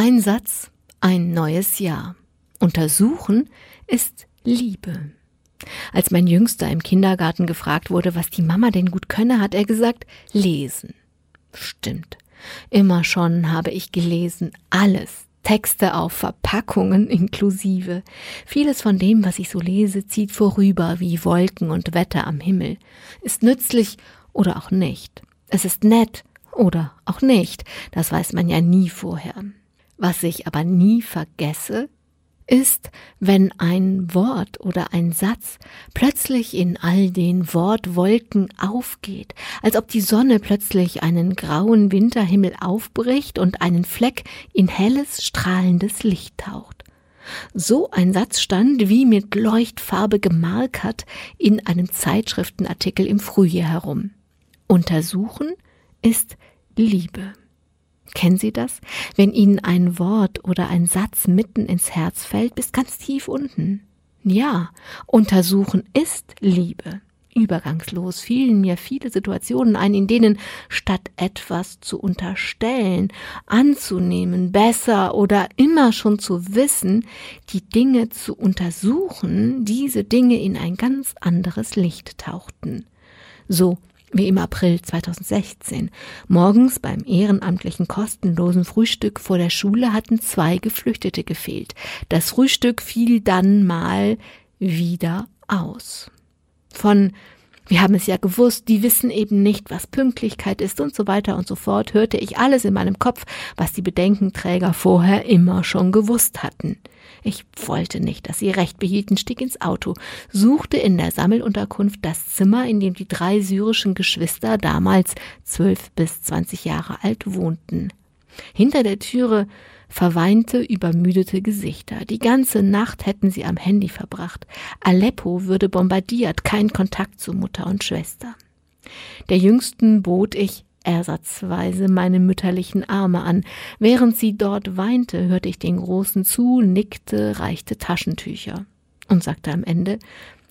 Ein Satz, ein neues Jahr. Untersuchen ist Liebe. Als mein Jüngster im Kindergarten gefragt wurde, was die Mama denn gut könne, hat er gesagt, lesen. Stimmt. Immer schon habe ich gelesen, alles. Texte auf Verpackungen inklusive. Vieles von dem, was ich so lese, zieht vorüber wie Wolken und Wetter am Himmel. Ist nützlich oder auch nicht. Es ist nett oder auch nicht. Das weiß man ja nie vorher. Was ich aber nie vergesse, ist, wenn ein Wort oder ein Satz plötzlich in all den Wortwolken aufgeht, als ob die Sonne plötzlich einen grauen Winterhimmel aufbricht und einen Fleck in helles, strahlendes Licht taucht. So ein Satz stand wie mit Leuchtfarbe gemarkert in einem Zeitschriftenartikel im Frühjahr herum. Untersuchen ist Liebe. Kennen Sie das? Wenn Ihnen ein Wort oder ein Satz mitten ins Herz fällt, bis ganz tief unten. Ja, untersuchen ist Liebe. Übergangslos fielen mir viele Situationen ein, in denen statt etwas zu unterstellen, anzunehmen, besser oder immer schon zu wissen, die Dinge zu untersuchen, diese Dinge in ein ganz anderes Licht tauchten. So wie im April 2016. Morgens beim ehrenamtlichen kostenlosen Frühstück vor der Schule hatten zwei Geflüchtete gefehlt. Das Frühstück fiel dann mal wieder aus. Von wir haben es ja gewusst, die wissen eben nicht, was Pünktlichkeit ist und so weiter und so fort, hörte ich alles in meinem Kopf, was die Bedenkenträger vorher immer schon gewusst hatten. Ich wollte nicht, dass sie recht behielten, stieg ins Auto, suchte in der Sammelunterkunft das Zimmer, in dem die drei syrischen Geschwister damals zwölf bis zwanzig Jahre alt wohnten. Hinter der Türe verweinte, übermüdete Gesichter. Die ganze Nacht hätten sie am Handy verbracht. Aleppo würde bombardiert, kein Kontakt zu Mutter und Schwester. Der Jüngsten bot ich ersatzweise meine mütterlichen Arme an. Während sie dort weinte, hörte ich den Großen zu, nickte, reichte Taschentücher und sagte am Ende,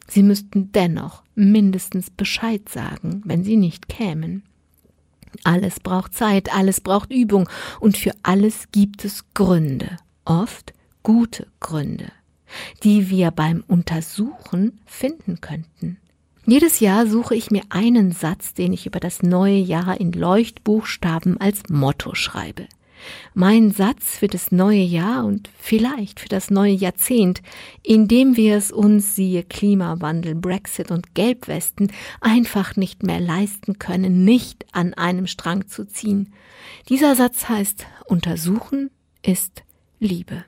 sie müssten dennoch mindestens Bescheid sagen, wenn sie nicht kämen. Alles braucht Zeit, alles braucht Übung und für alles gibt es Gründe, oft gute Gründe, die wir beim Untersuchen finden könnten. Jedes Jahr suche ich mir einen Satz, den ich über das neue Jahr in Leuchtbuchstaben als Motto schreibe. Mein Satz für das neue Jahr und vielleicht für das neue Jahrzehnt, in dem wir es uns, siehe Klimawandel, Brexit und Gelbwesten, einfach nicht mehr leisten können, nicht an einem Strang zu ziehen. Dieser Satz heißt, untersuchen ist Liebe.